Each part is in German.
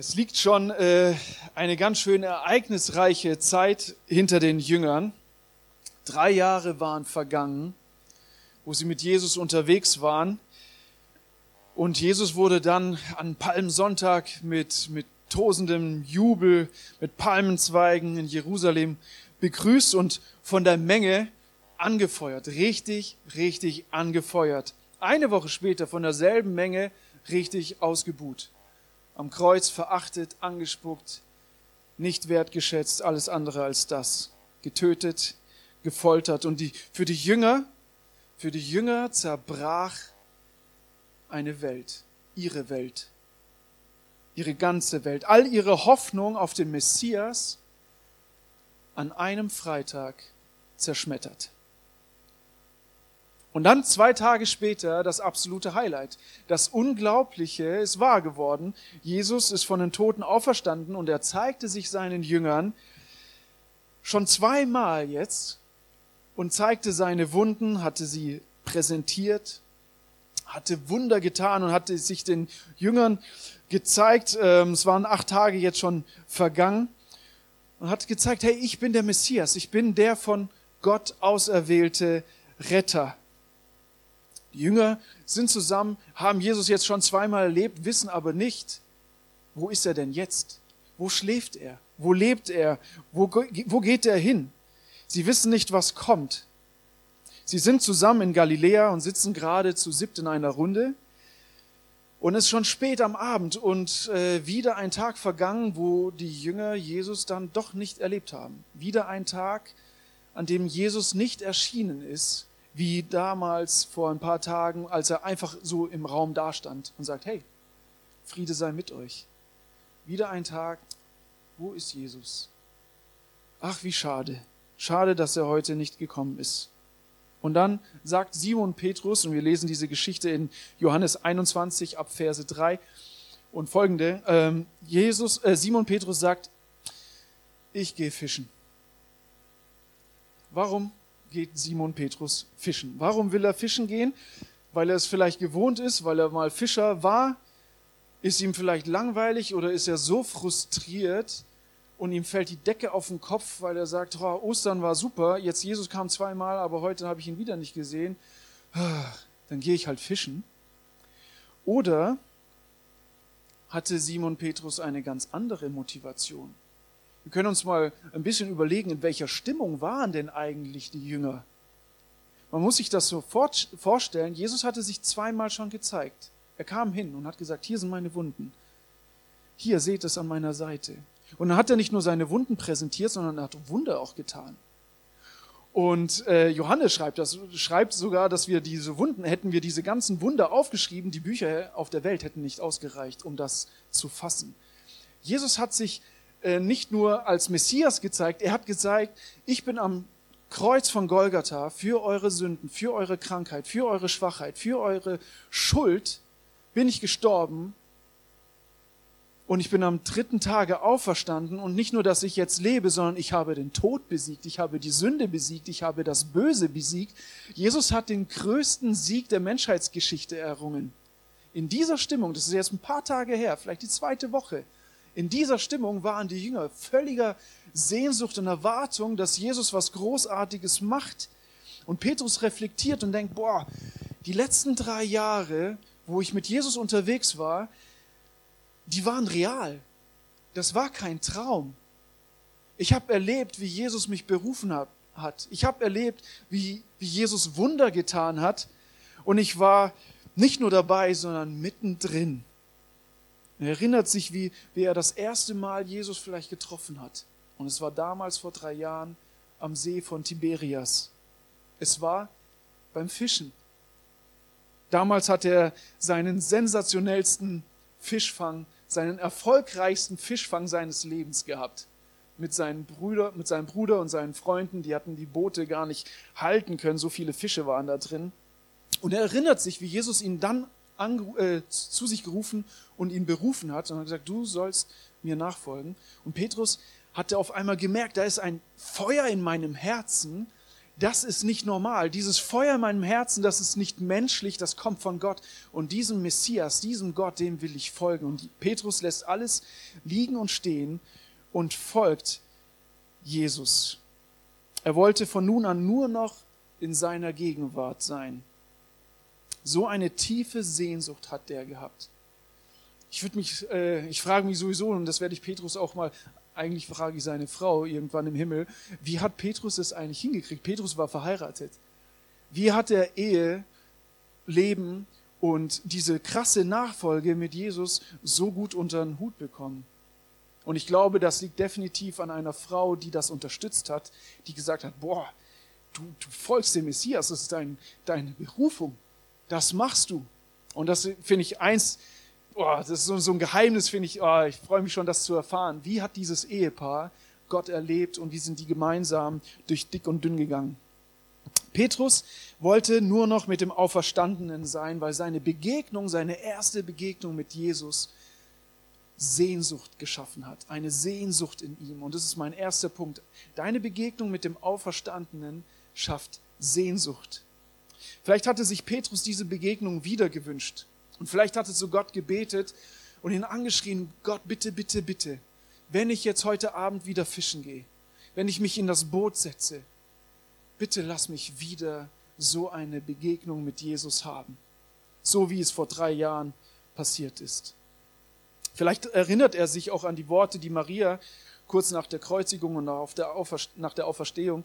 Es liegt schon äh, eine ganz schön ereignisreiche Zeit hinter den Jüngern. Drei Jahre waren vergangen, wo sie mit Jesus unterwegs waren. Und Jesus wurde dann an Palmsonntag mit, mit tosendem Jubel, mit Palmenzweigen in Jerusalem begrüßt und von der Menge angefeuert. Richtig, richtig angefeuert. Eine Woche später von derselben Menge richtig ausgebuht am Kreuz verachtet, angespuckt, nicht wertgeschätzt, alles andere als das, getötet, gefoltert. Und die, für die Jünger, für die Jünger zerbrach eine Welt, ihre Welt, ihre ganze Welt, all ihre Hoffnung auf den Messias an einem Freitag zerschmettert. Und dann zwei Tage später das absolute Highlight. Das Unglaubliche ist wahr geworden. Jesus ist von den Toten auferstanden und er zeigte sich seinen Jüngern schon zweimal jetzt und zeigte seine Wunden, hatte sie präsentiert, hatte Wunder getan und hatte sich den Jüngern gezeigt. Ähm, es waren acht Tage jetzt schon vergangen und hat gezeigt, hey, ich bin der Messias, ich bin der von Gott auserwählte Retter. Die Jünger sind zusammen, haben Jesus jetzt schon zweimal erlebt, wissen aber nicht, wo ist er denn jetzt? Wo schläft er? Wo lebt er? Wo, wo geht er hin? Sie wissen nicht, was kommt. Sie sind zusammen in Galiläa und sitzen gerade zu siebt in einer Runde. Und es ist schon spät am Abend und äh, wieder ein Tag vergangen, wo die Jünger Jesus dann doch nicht erlebt haben. Wieder ein Tag, an dem Jesus nicht erschienen ist wie damals vor ein paar Tagen, als er einfach so im Raum dastand und sagt, hey, Friede sei mit euch. Wieder ein Tag, wo ist Jesus? Ach, wie schade. Schade, dass er heute nicht gekommen ist. Und dann sagt Simon Petrus, und wir lesen diese Geschichte in Johannes 21 ab Verse 3 und folgende, ähm, Jesus, äh, Simon Petrus sagt, ich gehe fischen. Warum? Geht Simon Petrus fischen. Warum will er fischen gehen? Weil er es vielleicht gewohnt ist, weil er mal Fischer war? Ist ihm vielleicht langweilig oder ist er so frustriert und ihm fällt die Decke auf den Kopf, weil er sagt, oh, Ostern war super, jetzt Jesus kam zweimal, aber heute habe ich ihn wieder nicht gesehen. Dann gehe ich halt fischen. Oder hatte Simon Petrus eine ganz andere Motivation? Wir können uns mal ein bisschen überlegen, in welcher Stimmung waren denn eigentlich die Jünger? Man muss sich das so vorstellen. Jesus hatte sich zweimal schon gezeigt. Er kam hin und hat gesagt, hier sind meine Wunden. Hier seht es an meiner Seite. Und dann hat er nicht nur seine Wunden präsentiert, sondern er hat Wunder auch getan. Und äh, Johannes schreibt das, schreibt sogar, dass wir diese Wunden, hätten wir diese ganzen Wunder aufgeschrieben, die Bücher auf der Welt hätten nicht ausgereicht, um das zu fassen. Jesus hat sich nicht nur als Messias gezeigt, er hat gezeigt, ich bin am Kreuz von Golgatha für eure Sünden, für eure Krankheit, für eure Schwachheit, für eure Schuld bin ich gestorben und ich bin am dritten Tage auferstanden und nicht nur, dass ich jetzt lebe, sondern ich habe den Tod besiegt, ich habe die Sünde besiegt, ich habe das Böse besiegt. Jesus hat den größten Sieg der Menschheitsgeschichte errungen. In dieser Stimmung, das ist jetzt ein paar Tage her, vielleicht die zweite Woche, in dieser Stimmung waren die Jünger völliger Sehnsucht und Erwartung, dass Jesus was Großartiges macht. Und Petrus reflektiert und denkt, boah, die letzten drei Jahre, wo ich mit Jesus unterwegs war, die waren real. Das war kein Traum. Ich habe erlebt, wie Jesus mich berufen hat. Ich habe erlebt, wie, wie Jesus Wunder getan hat. Und ich war nicht nur dabei, sondern mittendrin. Er erinnert sich, wie, wie er das erste Mal Jesus vielleicht getroffen hat. Und es war damals vor drei Jahren am See von Tiberias. Es war beim Fischen. Damals hat er seinen sensationellsten Fischfang, seinen erfolgreichsten Fischfang seines Lebens gehabt. Mit seinen Brüder, mit seinem Bruder und seinen Freunden, die hatten die Boote gar nicht halten können, so viele Fische waren da drin. Und er erinnert sich, wie Jesus ihn dann äh, zu sich gerufen und ihn berufen hat hat gesagt, du sollst mir nachfolgen. Und Petrus hatte auf einmal gemerkt, da ist ein Feuer in meinem Herzen, das ist nicht normal. Dieses Feuer in meinem Herzen, das ist nicht menschlich, das kommt von Gott. Und diesem Messias, diesem Gott, dem will ich folgen. Und Petrus lässt alles liegen und stehen und folgt Jesus. Er wollte von nun an nur noch in seiner Gegenwart sein. So eine tiefe Sehnsucht hat der gehabt. Ich würde mich, äh, ich frage mich sowieso, und das werde ich Petrus auch mal, eigentlich frage ich seine Frau irgendwann im Himmel, wie hat Petrus es eigentlich hingekriegt? Petrus war verheiratet. Wie hat er Ehe, Leben und diese krasse Nachfolge mit Jesus so gut unter den Hut bekommen? Und ich glaube, das liegt definitiv an einer Frau, die das unterstützt hat, die gesagt hat, boah, du, du folgst dem Messias, das ist dein, deine Berufung, das machst du. Und das finde ich eins, boah, das ist so, so ein Geheimnis, finde ich, oh, ich freue mich schon, das zu erfahren. Wie hat dieses Ehepaar Gott erlebt und wie sind die gemeinsam durch dick und dünn gegangen? Petrus wollte nur noch mit dem Auferstandenen sein, weil seine Begegnung, seine erste Begegnung mit Jesus Sehnsucht geschaffen hat, eine Sehnsucht in ihm. Und das ist mein erster Punkt. Deine Begegnung mit dem Auferstandenen schafft Sehnsucht. Vielleicht hatte sich Petrus diese Begegnung wieder gewünscht. Und vielleicht hatte zu Gott gebetet und ihn angeschrien, Gott, bitte, bitte, bitte, wenn ich jetzt heute Abend wieder fischen gehe, wenn ich mich in das Boot setze, bitte lass mich wieder so eine Begegnung mit Jesus haben. So wie es vor drei Jahren passiert ist. Vielleicht erinnert er sich auch an die Worte, die Maria kurz nach der Kreuzigung und nach der Auferstehung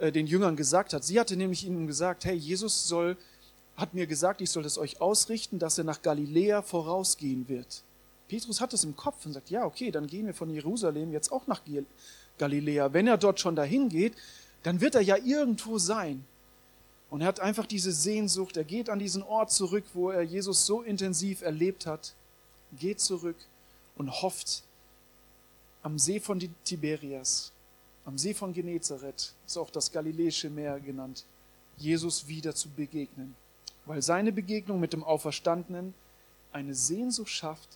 den Jüngern gesagt hat. Sie hatte nämlich ihnen gesagt, hey, Jesus soll, hat mir gesagt, ich soll es euch ausrichten, dass er nach Galiläa vorausgehen wird. Petrus hat es im Kopf und sagt, ja, okay, dann gehen wir von Jerusalem jetzt auch nach Galiläa. Wenn er dort schon dahin geht, dann wird er ja irgendwo sein. Und er hat einfach diese Sehnsucht, er geht an diesen Ort zurück, wo er Jesus so intensiv erlebt hat geht zurück und hofft am See von Tiberias, am See von Genezareth, ist auch das Galiläische Meer genannt, Jesus wieder zu begegnen, weil seine Begegnung mit dem Auferstandenen eine Sehnsucht schafft,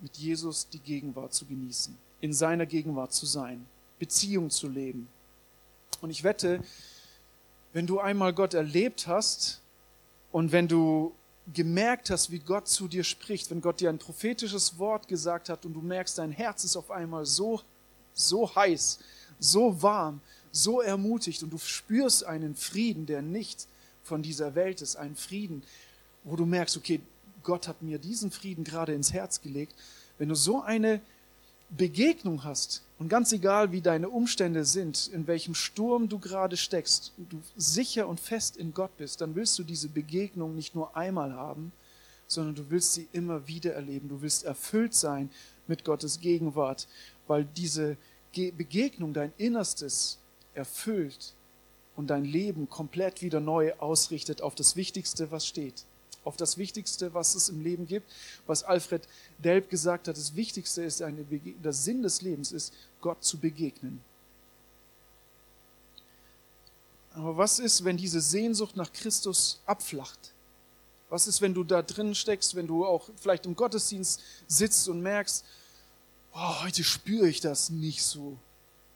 mit Jesus die Gegenwart zu genießen, in seiner Gegenwart zu sein, Beziehung zu leben. Und ich wette, wenn du einmal Gott erlebt hast und wenn du gemerkt hast, wie Gott zu dir spricht, wenn Gott dir ein prophetisches Wort gesagt hat und du merkst, dein Herz ist auf einmal so, so heiß, so warm, so ermutigt und du spürst einen Frieden, der nicht von dieser Welt ist, einen Frieden, wo du merkst, okay, Gott hat mir diesen Frieden gerade ins Herz gelegt. Wenn du so eine Begegnung hast, und ganz egal, wie deine Umstände sind, in welchem Sturm du gerade steckst, du sicher und fest in Gott bist, dann willst du diese Begegnung nicht nur einmal haben, sondern du willst sie immer wieder erleben. Du willst erfüllt sein mit Gottes Gegenwart, weil diese Begegnung dein Innerstes erfüllt und dein Leben komplett wieder neu ausrichtet auf das Wichtigste, was steht auf das Wichtigste, was es im Leben gibt, was Alfred Delp gesagt hat. Das Wichtigste ist, eine der Sinn des Lebens ist, Gott zu begegnen. Aber was ist, wenn diese Sehnsucht nach Christus abflacht? Was ist, wenn du da drin steckst, wenn du auch vielleicht im Gottesdienst sitzt und merkst, oh, heute spüre ich das nicht so?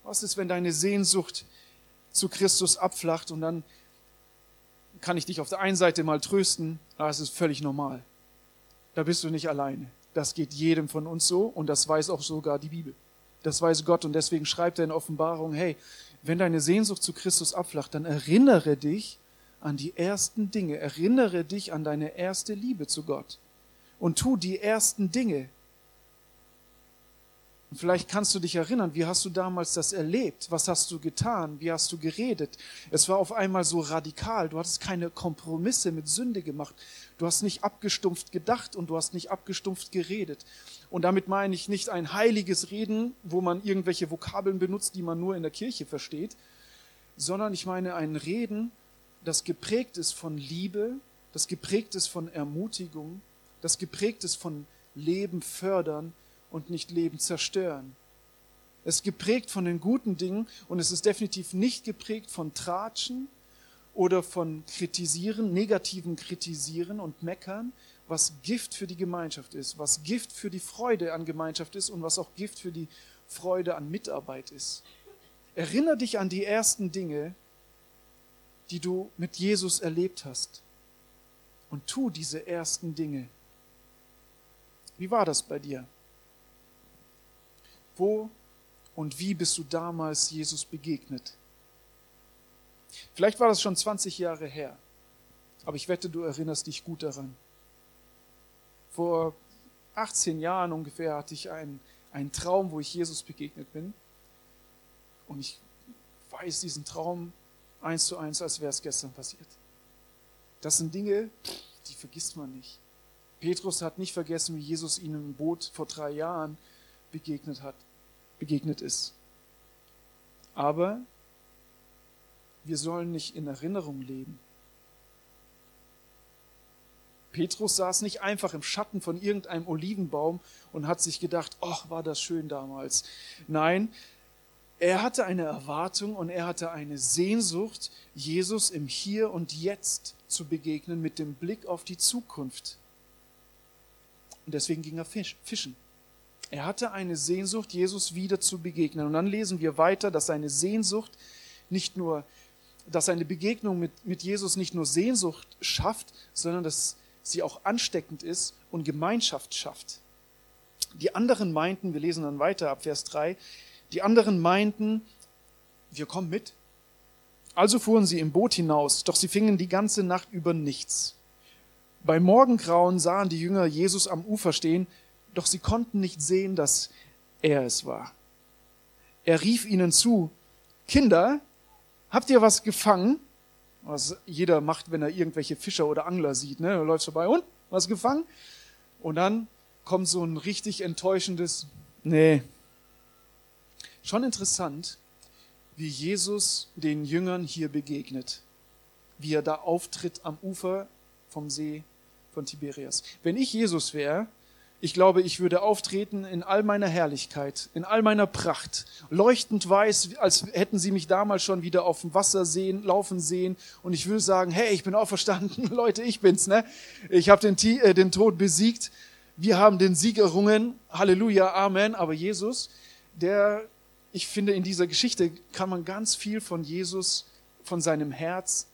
Was ist, wenn deine Sehnsucht zu Christus abflacht und dann kann ich dich auf der einen Seite mal trösten, aber es ist völlig normal. Da bist du nicht alleine. Das geht jedem von uns so und das weiß auch sogar die Bibel. Das weiß Gott und deswegen schreibt er in Offenbarung, hey, wenn deine Sehnsucht zu Christus abflacht, dann erinnere dich an die ersten Dinge, erinnere dich an deine erste Liebe zu Gott und tu die ersten Dinge, und vielleicht kannst du dich erinnern, wie hast du damals das erlebt? Was hast du getan? Wie hast du geredet? Es war auf einmal so radikal. Du hattest keine Kompromisse mit Sünde gemacht. Du hast nicht abgestumpft gedacht und du hast nicht abgestumpft geredet. Und damit meine ich nicht ein heiliges Reden, wo man irgendwelche Vokabeln benutzt, die man nur in der Kirche versteht, sondern ich meine ein Reden, das geprägt ist von Liebe, das geprägt ist von Ermutigung, das geprägt ist von Leben fördern und nicht Leben zerstören. Es ist geprägt von den guten Dingen und es ist definitiv nicht geprägt von Tratschen oder von Kritisieren, negativen Kritisieren und Meckern, was Gift für die Gemeinschaft ist, was Gift für die Freude an Gemeinschaft ist und was auch Gift für die Freude an Mitarbeit ist. Erinnere dich an die ersten Dinge die du mit Jesus erlebt hast. Und tu diese ersten Dinge. Wie war das bei dir? Wo und wie bist du damals Jesus begegnet? Vielleicht war das schon 20 Jahre her, aber ich wette, du erinnerst dich gut daran. Vor 18 Jahren ungefähr hatte ich einen, einen Traum, wo ich Jesus begegnet bin. Und ich weiß diesen Traum eins zu eins, als wäre es gestern passiert. Das sind Dinge, die vergisst man nicht. Petrus hat nicht vergessen, wie Jesus ihm im Boot vor drei Jahren begegnet hat, begegnet ist. Aber wir sollen nicht in Erinnerung leben. Petrus saß nicht einfach im Schatten von irgendeinem Olivenbaum und hat sich gedacht, ach, war das schön damals. Nein, er hatte eine Erwartung und er hatte eine Sehnsucht, Jesus im Hier und Jetzt zu begegnen mit dem Blick auf die Zukunft. Und deswegen ging er fischen. Er hatte eine Sehnsucht, Jesus wieder zu begegnen. Und dann lesen wir weiter, dass seine Sehnsucht nicht nur, dass seine Begegnung mit, mit Jesus nicht nur Sehnsucht schafft, sondern dass sie auch ansteckend ist und Gemeinschaft schafft. Die anderen meinten, wir lesen dann weiter ab Vers 3, die anderen meinten, wir kommen mit. Also fuhren sie im Boot hinaus, doch sie fingen die ganze Nacht über nichts. Bei Morgengrauen sahen die Jünger Jesus am Ufer stehen, doch sie konnten nicht sehen, dass er es war. Er rief ihnen zu, Kinder, habt ihr was gefangen? was jeder macht, wenn er irgendwelche Fischer oder Angler sieht. Ne? Er läuft vorbei und was gefangen? Und dann kommt so ein richtig enttäuschendes, nee. Schon interessant, wie Jesus den Jüngern hier begegnet, wie er da auftritt am Ufer vom See von Tiberias. Wenn ich Jesus wäre, ich glaube, ich würde auftreten in all meiner Herrlichkeit, in all meiner Pracht, leuchtend weiß, als hätten sie mich damals schon wieder auf dem Wasser sehen, laufen sehen. Und ich würde sagen, hey, ich bin auferstanden, Leute, ich bin's, ne? Ich habe den, äh, den Tod besiegt. Wir haben den Sieg errungen. Halleluja, Amen. Aber Jesus, der, ich finde, in dieser Geschichte kann man ganz viel von Jesus, von seinem Herz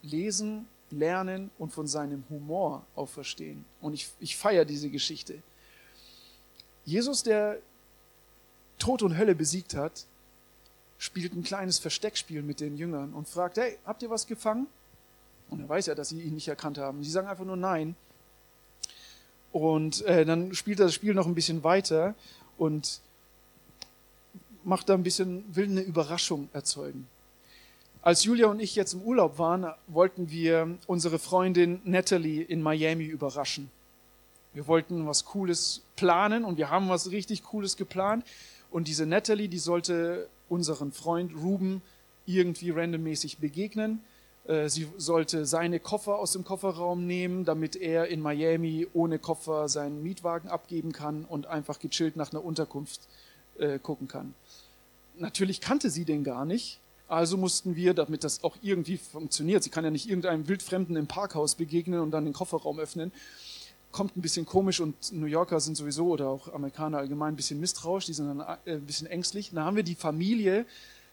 lesen lernen und von seinem Humor auch verstehen. Und ich, ich feiere diese Geschichte. Jesus, der Tod und Hölle besiegt hat, spielt ein kleines Versteckspiel mit den Jüngern und fragt, hey, habt ihr was gefangen? Und er weiß ja, dass sie ihn nicht erkannt haben. Sie sagen einfach nur nein. Und äh, dann spielt er das Spiel noch ein bisschen weiter und macht da ein bisschen, will eine Überraschung erzeugen. Als Julia und ich jetzt im Urlaub waren, wollten wir unsere Freundin Natalie in Miami überraschen. Wir wollten was Cooles planen und wir haben was richtig Cooles geplant. Und diese Natalie, die sollte unseren Freund Ruben irgendwie randommäßig begegnen. Äh, sie sollte seine Koffer aus dem Kofferraum nehmen, damit er in Miami ohne Koffer seinen Mietwagen abgeben kann und einfach gechillt nach einer Unterkunft äh, gucken kann. Natürlich kannte sie den gar nicht, also mussten wir, damit das auch irgendwie funktioniert, sie kann ja nicht irgendeinem Wildfremden im Parkhaus begegnen und dann den Kofferraum öffnen, kommt ein bisschen komisch und New Yorker sind sowieso oder auch Amerikaner allgemein ein bisschen misstrauisch, die sind dann äh, ein bisschen ängstlich. Da haben wir die Familie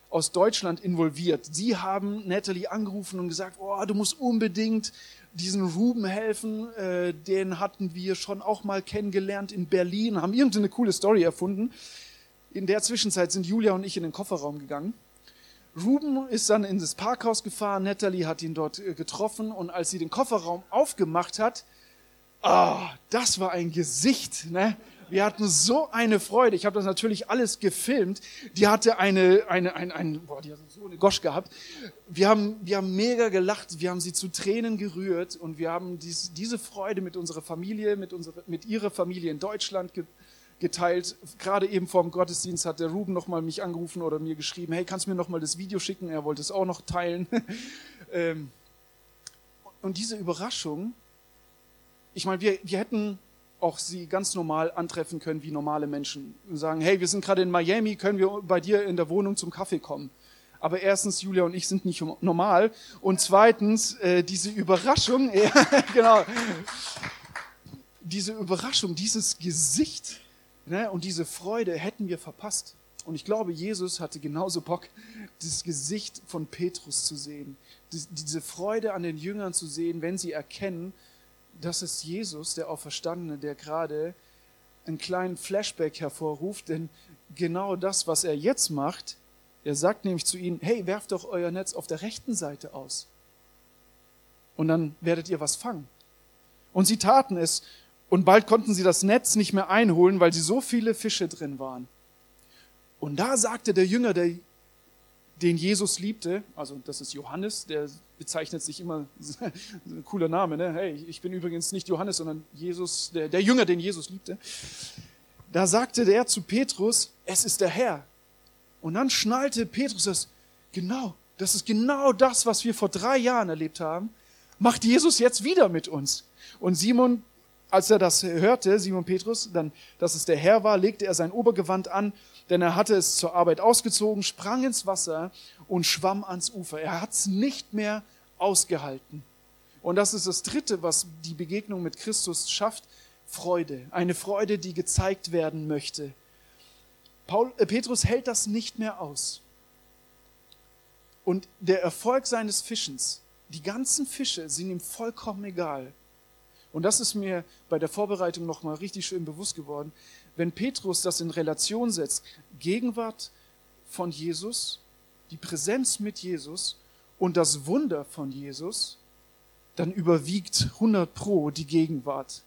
aus Deutschland involviert. Sie haben Natalie angerufen und gesagt, oh, du musst unbedingt diesen Ruben helfen, äh, den hatten wir schon auch mal kennengelernt in Berlin, haben irgendeine coole Story erfunden. In der Zwischenzeit sind Julia und ich in den Kofferraum gegangen Ruben ist dann in das Parkhaus gefahren, Natalie hat ihn dort äh, getroffen und als sie den Kofferraum aufgemacht hat, ah, oh, das war ein Gesicht, ne? Wir hatten so eine Freude. Ich habe das natürlich alles gefilmt. Die hatte eine, eine, eine, eine boah, die hatte so eine Gosch gehabt. Wir haben, wir haben mega gelacht. Wir haben sie zu Tränen gerührt und wir haben dies, diese Freude mit unserer Familie, mit unserer, mit ihrer Familie in Deutschland geteilt. Gerade eben vor dem Gottesdienst hat der Ruben nochmal mich angerufen oder mir geschrieben, hey, kannst du mir nochmal das Video schicken? Er wollte es auch noch teilen. Ähm, und diese Überraschung, ich meine, wir, wir hätten auch sie ganz normal antreffen können wie normale Menschen und sagen, hey, wir sind gerade in Miami, können wir bei dir in der Wohnung zum Kaffee kommen? Aber erstens, Julia und ich sind nicht normal. Und zweitens, äh, diese Überraschung, genau, diese Überraschung, dieses Gesicht, Ne? Und diese Freude hätten wir verpasst. Und ich glaube, Jesus hatte genauso Bock, das Gesicht von Petrus zu sehen, diese Freude an den Jüngern zu sehen, wenn sie erkennen, dass es Jesus, der Auferstandene, der gerade einen kleinen Flashback hervorruft, denn genau das, was er jetzt macht, er sagt nämlich zu ihnen, hey, werft doch euer Netz auf der rechten Seite aus. Und dann werdet ihr was fangen. Und sie taten es. Und bald konnten sie das Netz nicht mehr einholen, weil sie so viele Fische drin waren. Und da sagte der Jünger, der, den Jesus liebte, also das ist Johannes, der bezeichnet sich immer, ein cooler Name, ne? hey, ich bin übrigens nicht Johannes, sondern Jesus, der, der Jünger, den Jesus liebte. Da sagte der zu Petrus, es ist der Herr. Und dann schnallte Petrus das, genau, das ist genau das, was wir vor drei Jahren erlebt haben, macht Jesus jetzt wieder mit uns. Und Simon, als er das hörte, Simon Petrus, dann, dass es der Herr war, legte er sein Obergewand an, denn er hatte es zur Arbeit ausgezogen, sprang ins Wasser und schwamm ans Ufer. Er hat es nicht mehr ausgehalten. Und das ist das Dritte, was die Begegnung mit Christus schafft, Freude. Eine Freude, die gezeigt werden möchte. Paul, äh, Petrus hält das nicht mehr aus. Und der Erfolg seines Fischens, die ganzen Fische sind ihm vollkommen egal. Und das ist mir bei der Vorbereitung nochmal richtig schön bewusst geworden. Wenn Petrus das in Relation setzt, Gegenwart von Jesus, die Präsenz mit Jesus und das Wunder von Jesus, dann überwiegt 100 Pro die Gegenwart.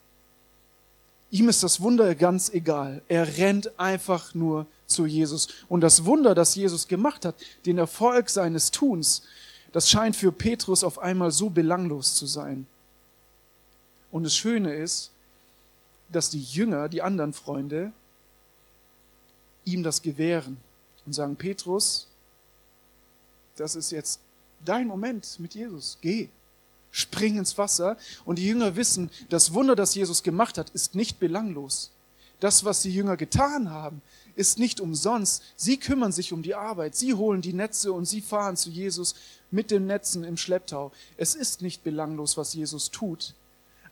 Ihm ist das Wunder ganz egal. Er rennt einfach nur zu Jesus. Und das Wunder, das Jesus gemacht hat, den Erfolg seines Tuns, das scheint für Petrus auf einmal so belanglos zu sein. Und das Schöne ist, dass die Jünger, die anderen Freunde, ihm das gewähren und sagen, Petrus, das ist jetzt dein Moment mit Jesus. Geh, spring ins Wasser. Und die Jünger wissen, das Wunder, das Jesus gemacht hat, ist nicht belanglos. Das, was die Jünger getan haben, ist nicht umsonst. Sie kümmern sich um die Arbeit. Sie holen die Netze und sie fahren zu Jesus mit den Netzen im Schlepptau. Es ist nicht belanglos, was Jesus tut.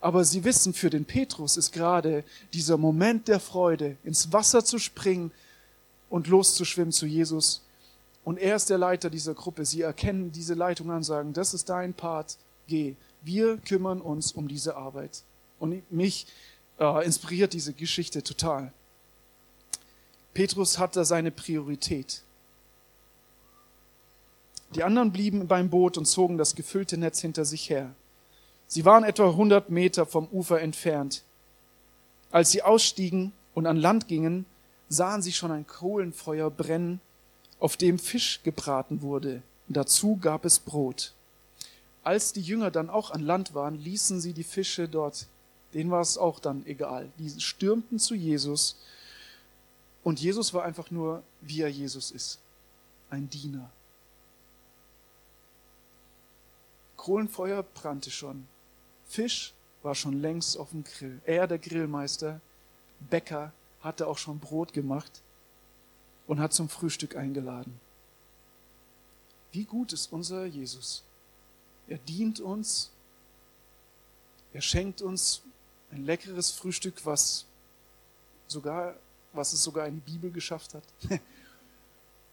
Aber sie wissen, für den Petrus ist gerade dieser Moment der Freude, ins Wasser zu springen und loszuschwimmen zu Jesus. Und er ist der Leiter dieser Gruppe. Sie erkennen diese Leitung an, sagen, das ist dein Part, geh. Wir kümmern uns um diese Arbeit. Und mich äh, inspiriert diese Geschichte total. Petrus hatte seine Priorität. Die anderen blieben beim Boot und zogen das gefüllte Netz hinter sich her. Sie waren etwa 100 Meter vom Ufer entfernt. Als sie ausstiegen und an Land gingen, sahen sie schon ein Kohlenfeuer brennen, auf dem Fisch gebraten wurde. Dazu gab es Brot. Als die Jünger dann auch an Land waren, ließen sie die Fische dort. Denen war es auch dann egal. Die stürmten zu Jesus. Und Jesus war einfach nur, wie er Jesus ist. Ein Diener. Kohlenfeuer brannte schon. Fisch war schon längst auf dem Grill. Er, der Grillmeister, Bäcker, hatte auch schon Brot gemacht und hat zum Frühstück eingeladen. Wie gut ist unser Jesus? Er dient uns. Er schenkt uns ein leckeres Frühstück, was sogar, was es sogar in die Bibel geschafft hat.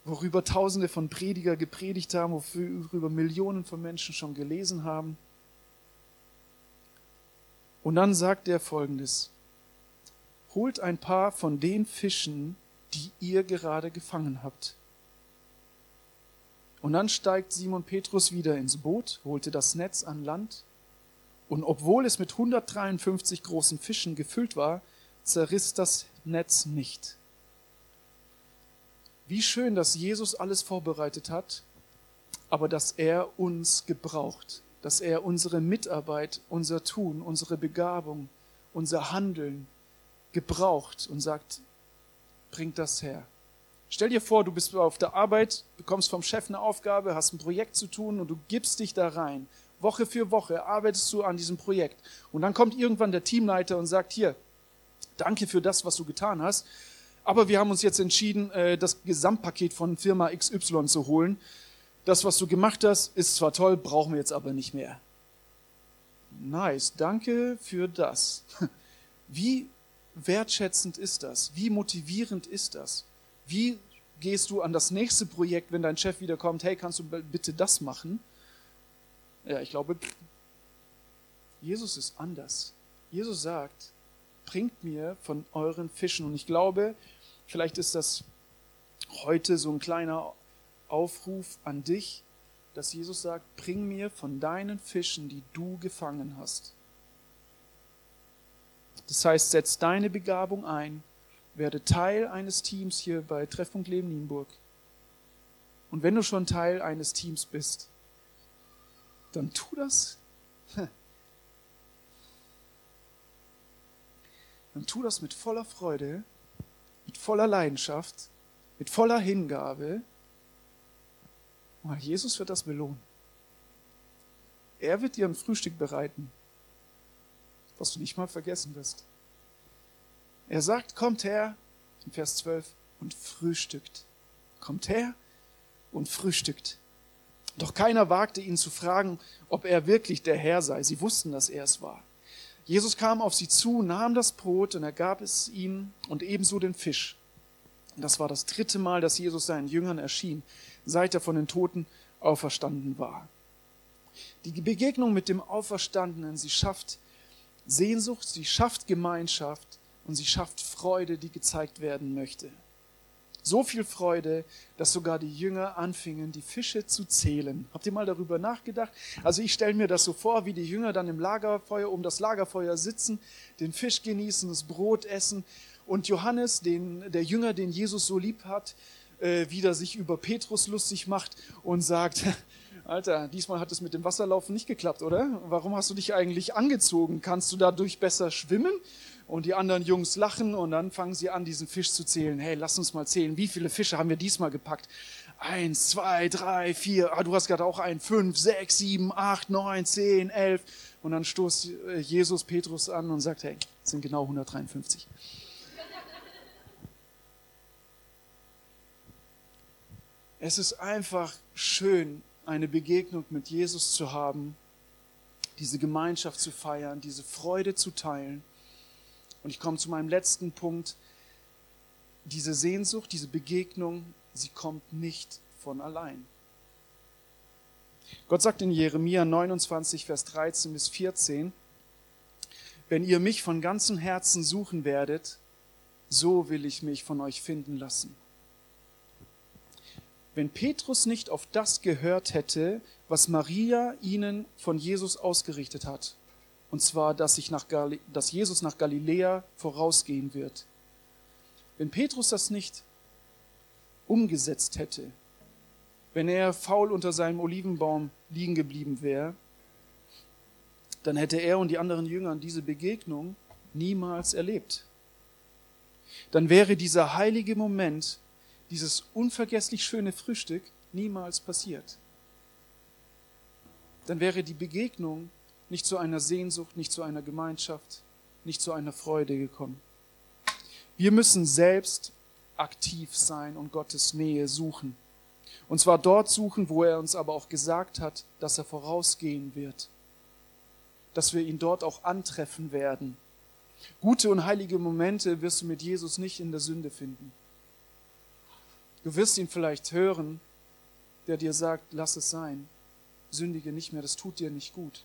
worüber Tausende von Prediger gepredigt haben, worüber Millionen von Menschen schon gelesen haben. Und dann sagt er folgendes. Holt ein paar von den Fischen, die ihr gerade gefangen habt. Und dann steigt Simon Petrus wieder ins Boot, holte das Netz an Land, und obwohl es mit 153 großen Fischen gefüllt war, zerriss das Netz nicht. Wie schön, dass Jesus alles vorbereitet hat, aber dass er uns gebraucht, dass er unsere Mitarbeit, unser Tun, unsere Begabung, unser Handeln gebraucht und sagt, bringt das her. Stell dir vor, du bist auf der Arbeit, bekommst vom Chef eine Aufgabe, hast ein Projekt zu tun und du gibst dich da rein. Woche für Woche arbeitest du an diesem Projekt. Und dann kommt irgendwann der Teamleiter und sagt, hier, danke für das, was du getan hast. Aber wir haben uns jetzt entschieden, äh, das Gesamtpaket von Firma XY zu holen. Das, was du gemacht hast, ist zwar toll, brauchen wir jetzt aber nicht mehr. Nice, danke für das. Wie wertschätzend ist das? Wie motivierend ist das? Wie gehst du an das nächste Projekt, wenn dein Chef wiederkommt, hey, kannst du bitte das machen? Ja, ich glaube, Jesus ist anders. Jesus sagt, bringt mir von euren Fischen. Und ich glaube, vielleicht ist das heute so ein kleiner Aufruf an dich, dass Jesus sagt, bring mir von deinen Fischen, die du gefangen hast. Das heißt, setz deine Begabung ein, werde Teil eines Teams hier bei Treffpunkt Leben Nienburg. Und wenn du schon Teil eines Teams bist, dann tu das. Dann tu das mit voller Freude, mit voller Leidenschaft, mit voller Hingabe. Und Jesus wird das belohnen. Er wird dir ein Frühstück bereiten was du nicht mal vergessen wirst. Er sagt, kommt her, in Vers 12, und frühstückt. Kommt her und frühstückt. Doch keiner wagte ihn zu fragen, ob er wirklich der Herr sei. Sie wussten, dass er es war. Jesus kam auf sie zu, nahm das Brot und er gab es ihnen und ebenso den Fisch. Das war das dritte Mal, dass Jesus seinen Jüngern erschien, seit er von den Toten auferstanden war. Die Begegnung mit dem Auferstandenen, sie schafft Sehnsucht, sie schafft Gemeinschaft und sie schafft Freude, die gezeigt werden möchte. So viel Freude, dass sogar die Jünger anfingen, die Fische zu zählen. Habt ihr mal darüber nachgedacht? Also ich stelle mir das so vor, wie die Jünger dann im Lagerfeuer, um das Lagerfeuer sitzen, den Fisch genießen, das Brot essen und Johannes, den, der Jünger, den Jesus so lieb hat, äh, wieder sich über Petrus lustig macht und sagt, Alter, diesmal hat es mit dem Wasserlaufen nicht geklappt, oder? Warum hast du dich eigentlich angezogen? Kannst du dadurch besser schwimmen? Und die anderen Jungs lachen und dann fangen sie an, diesen Fisch zu zählen. Hey, lass uns mal zählen. Wie viele Fische haben wir diesmal gepackt? Eins, zwei, drei, vier. Ah, du hast gerade auch einen. Fünf, sechs, sieben, acht, neun, zehn, elf. Und dann stoßt äh, Jesus Petrus an und sagt, hey, es sind genau 153. Es ist einfach schön, eine Begegnung mit Jesus zu haben, diese Gemeinschaft zu feiern, diese Freude zu teilen. Und ich komme zu meinem letzten Punkt. Diese Sehnsucht, diese Begegnung, sie kommt nicht von allein. Gott sagt in Jeremia 29, Vers 13 bis 14, wenn ihr mich von ganzem Herzen suchen werdet, so will ich mich von euch finden lassen. Wenn Petrus nicht auf das gehört hätte, was Maria ihnen von Jesus ausgerichtet hat, und zwar, dass, ich nach Gal dass Jesus nach Galiläa vorausgehen wird. Wenn Petrus das nicht umgesetzt hätte, wenn er faul unter seinem Olivenbaum liegen geblieben wäre, dann hätte er und die anderen Jünger diese Begegnung niemals erlebt. Dann wäre dieser heilige Moment dieses unvergesslich schöne Frühstück niemals passiert. Dann wäre die Begegnung nicht zu einer Sehnsucht, nicht zu einer Gemeinschaft, nicht zu einer Freude gekommen. Wir müssen selbst aktiv sein und Gottes Nähe suchen. Und zwar dort suchen, wo er uns aber auch gesagt hat, dass er vorausgehen wird. Dass wir ihn dort auch antreffen werden. Gute und heilige Momente wirst du mit Jesus nicht in der Sünde finden. Du wirst ihn vielleicht hören, der dir sagt, lass es sein, sündige nicht mehr, das tut dir nicht gut.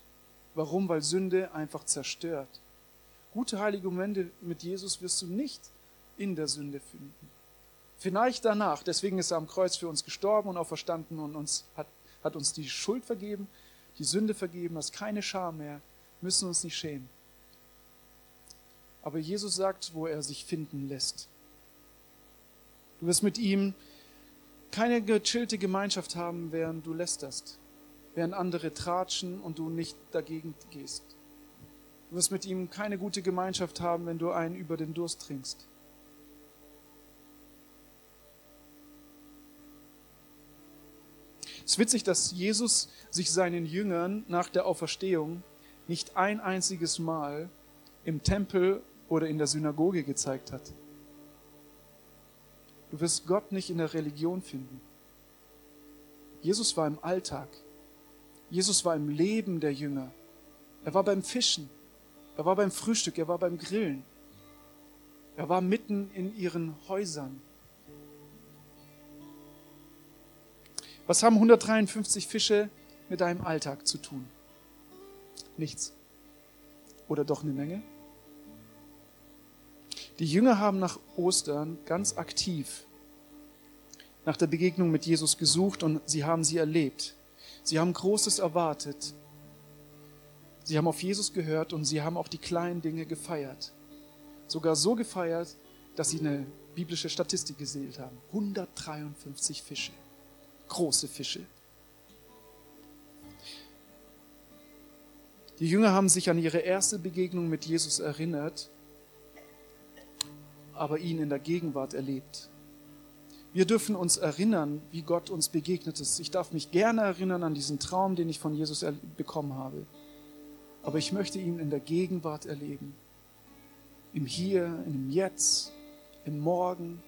Warum? Weil Sünde einfach zerstört. Gute heilige Momente mit Jesus wirst du nicht in der Sünde finden. Vielleicht danach, deswegen ist er am Kreuz für uns gestorben und auferstanden und uns hat, hat uns die Schuld vergeben, die Sünde vergeben, das ist keine Scham mehr, müssen uns nicht schämen. Aber Jesus sagt, wo er sich finden lässt. Du wirst mit ihm keine gechillte Gemeinschaft haben, während du lästerst, während andere tratschen und du nicht dagegen gehst. Du wirst mit ihm keine gute Gemeinschaft haben, wenn du einen über den Durst trinkst. Es ist witzig, dass Jesus sich seinen Jüngern nach der Auferstehung nicht ein einziges Mal im Tempel oder in der Synagoge gezeigt hat. Du wirst Gott nicht in der Religion finden. Jesus war im Alltag. Jesus war im Leben der Jünger. Er war beim Fischen. Er war beim Frühstück. Er war beim Grillen. Er war mitten in ihren Häusern. Was haben 153 Fische mit deinem Alltag zu tun? Nichts. Oder doch eine Menge? Die Jünger haben nach Ostern ganz aktiv nach der Begegnung mit Jesus gesucht und sie haben sie erlebt. Sie haben Großes erwartet. Sie haben auf Jesus gehört und sie haben auch die kleinen Dinge gefeiert. Sogar so gefeiert, dass sie eine biblische Statistik gesehen haben. 153 Fische. Große Fische. Die Jünger haben sich an ihre erste Begegnung mit Jesus erinnert, aber ihn in der Gegenwart erlebt. Wir dürfen uns erinnern, wie Gott uns begegnet ist. Ich darf mich gerne erinnern an diesen Traum, den ich von Jesus bekommen habe. Aber ich möchte ihn in der Gegenwart erleben. Im Hier, im Jetzt, im Morgen.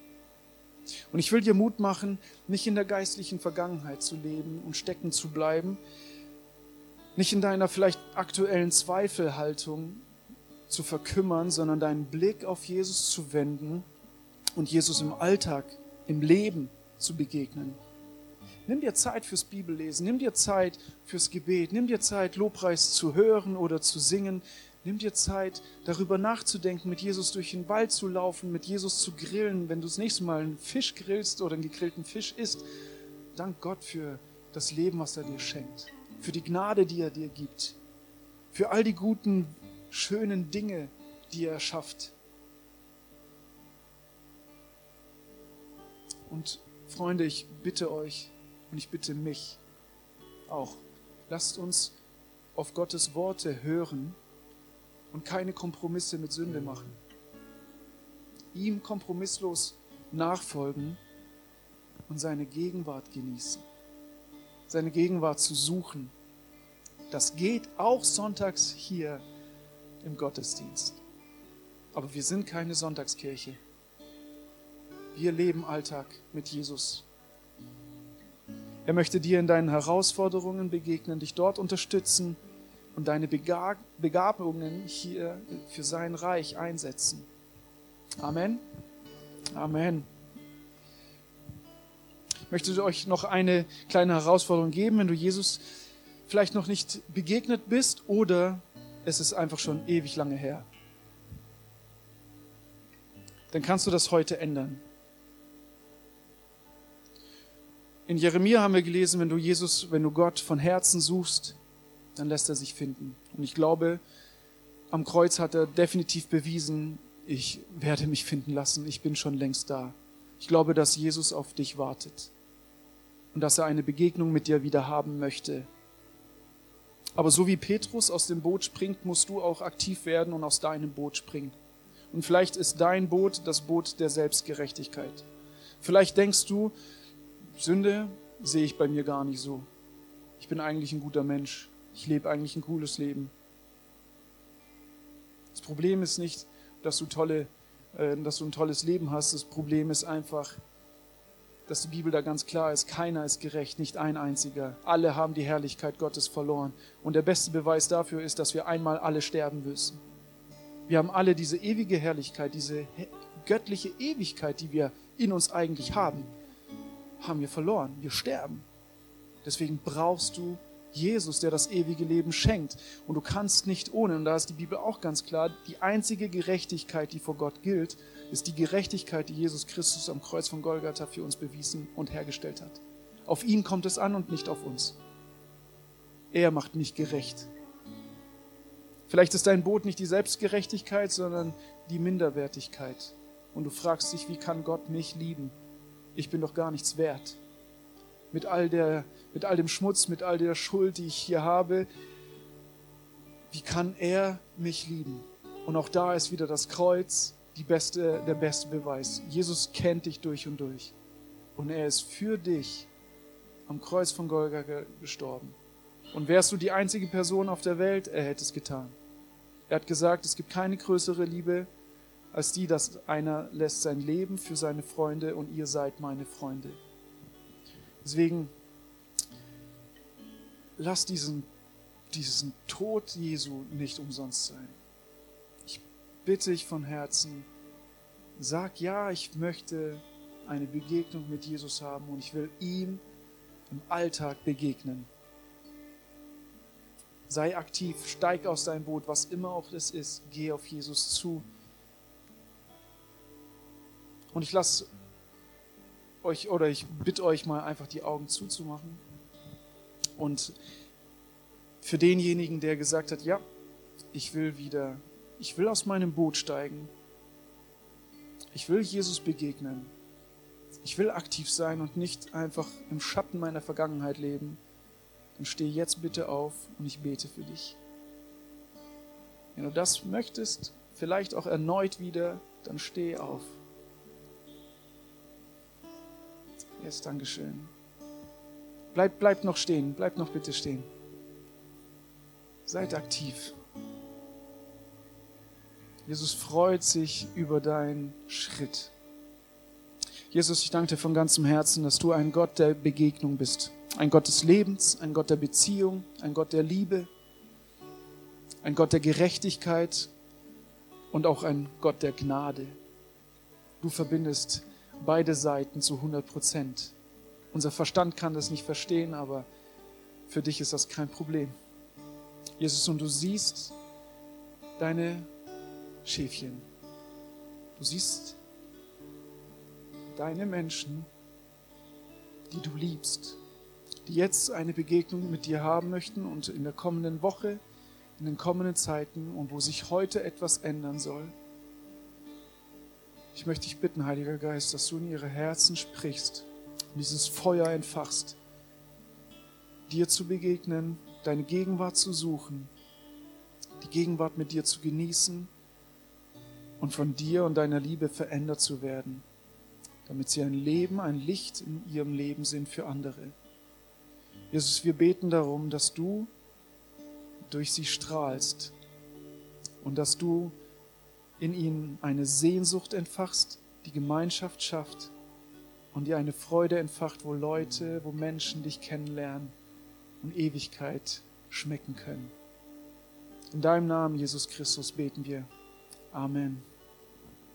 Und ich will dir Mut machen, nicht in der geistlichen Vergangenheit zu leben und stecken zu bleiben, nicht in deiner vielleicht aktuellen Zweifelhaltung zu verkümmern, sondern deinen Blick auf Jesus zu wenden und Jesus im Alltag, im Leben zu begegnen. Nimm dir Zeit fürs Bibellesen, nimm dir Zeit fürs Gebet, nimm dir Zeit, Lobpreis zu hören oder zu singen. Nimm dir Zeit, darüber nachzudenken, mit Jesus durch den Wald zu laufen, mit Jesus zu grillen. Wenn du das nächste Mal einen Fisch grillst oder einen gegrillten Fisch isst, dank Gott für das Leben, was er dir schenkt für die Gnade, die er dir gibt, für all die guten, schönen Dinge, die er schafft. Und Freunde, ich bitte euch und ich bitte mich auch, lasst uns auf Gottes Worte hören und keine Kompromisse mit Sünde machen. Ihm kompromisslos nachfolgen und seine Gegenwart genießen seine Gegenwart zu suchen. Das geht auch sonntags hier im Gottesdienst. Aber wir sind keine Sonntagskirche. Wir leben Alltag mit Jesus. Er möchte dir in deinen Herausforderungen begegnen, dich dort unterstützen und deine Begabungen hier für sein Reich einsetzen. Amen. Amen möchte euch noch eine kleine Herausforderung geben, wenn du Jesus vielleicht noch nicht begegnet bist oder es ist einfach schon ewig lange her. Dann kannst du das heute ändern. In Jeremia haben wir gelesen, wenn du Jesus, wenn du Gott von Herzen suchst, dann lässt er sich finden. Und ich glaube, am Kreuz hat er definitiv bewiesen, ich werde mich finden lassen, ich bin schon längst da. Ich glaube, dass Jesus auf dich wartet und dass er eine Begegnung mit dir wieder haben möchte. Aber so wie Petrus aus dem Boot springt, musst du auch aktiv werden und aus deinem Boot springen. Und vielleicht ist dein Boot das Boot der Selbstgerechtigkeit. Vielleicht denkst du, Sünde sehe ich bei mir gar nicht so. Ich bin eigentlich ein guter Mensch. Ich lebe eigentlich ein cooles Leben. Das Problem ist nicht, dass du, tolle, äh, dass du ein tolles Leben hast. Das Problem ist einfach, dass die Bibel da ganz klar ist, keiner ist gerecht, nicht ein einziger. Alle haben die Herrlichkeit Gottes verloren. Und der beste Beweis dafür ist, dass wir einmal alle sterben müssen. Wir haben alle diese ewige Herrlichkeit, diese göttliche Ewigkeit, die wir in uns eigentlich haben, haben wir verloren. Wir sterben. Deswegen brauchst du Jesus, der das ewige Leben schenkt. Und du kannst nicht ohne, und da ist die Bibel auch ganz klar, die einzige Gerechtigkeit, die vor Gott gilt, ist die Gerechtigkeit, die Jesus Christus am Kreuz von Golgatha für uns bewiesen und hergestellt hat. Auf ihn kommt es an und nicht auf uns. Er macht mich gerecht. Vielleicht ist dein Boot nicht die Selbstgerechtigkeit, sondern die Minderwertigkeit. Und du fragst dich, wie kann Gott mich lieben? Ich bin doch gar nichts wert. Mit all, der, mit all dem Schmutz, mit all der Schuld, die ich hier habe, wie kann er mich lieben? Und auch da ist wieder das Kreuz, die beste, der beste Beweis. Jesus kennt dich durch und durch. Und er ist für dich am Kreuz von Golgatha gestorben. Und wärst du die einzige Person auf der Welt, er hätte es getan. Er hat gesagt, es gibt keine größere Liebe als die, dass einer lässt sein Leben für seine Freunde und ihr seid meine Freunde. Deswegen lass diesen, diesen Tod Jesu nicht umsonst sein bitte ich von Herzen, sag ja, ich möchte eine Begegnung mit Jesus haben und ich will ihm im Alltag begegnen. Sei aktiv, steig aus deinem Boot, was immer auch das ist, geh auf Jesus zu. Und ich lasse euch oder ich bitte euch mal einfach die Augen zuzumachen. Und für denjenigen, der gesagt hat, ja, ich will wieder, ich will aus meinem Boot steigen. Ich will Jesus begegnen. Ich will aktiv sein und nicht einfach im Schatten meiner Vergangenheit leben dann steh jetzt bitte auf und ich bete für dich. Wenn du das möchtest, vielleicht auch erneut wieder, dann steh auf. Yes, Dankeschön. Bleibt bleib noch stehen, bleibt noch bitte stehen. Seid aktiv. Jesus freut sich über deinen Schritt. Jesus, ich danke dir von ganzem Herzen, dass du ein Gott der Begegnung bist. Ein Gott des Lebens, ein Gott der Beziehung, ein Gott der Liebe, ein Gott der Gerechtigkeit und auch ein Gott der Gnade. Du verbindest beide Seiten zu 100 Prozent. Unser Verstand kann das nicht verstehen, aber für dich ist das kein Problem. Jesus, und du siehst deine Schäfchen. Du siehst deine Menschen, die du liebst die jetzt eine Begegnung mit dir haben möchten und in der kommenden Woche, in den kommenden Zeiten und wo sich heute etwas ändern soll. Ich möchte dich bitten, Heiliger Geist, dass du in ihre Herzen sprichst und dieses Feuer entfachst, dir zu begegnen, deine Gegenwart zu suchen, die Gegenwart mit dir zu genießen und von dir und deiner Liebe verändert zu werden, damit sie ein Leben, ein Licht in ihrem Leben sind für andere. Jesus, wir beten darum, dass du durch sie strahlst und dass du in ihnen eine Sehnsucht entfachst, die Gemeinschaft schafft und dir eine Freude entfacht, wo Leute, wo Menschen dich kennenlernen und Ewigkeit schmecken können. In deinem Namen, Jesus Christus, beten wir. Amen.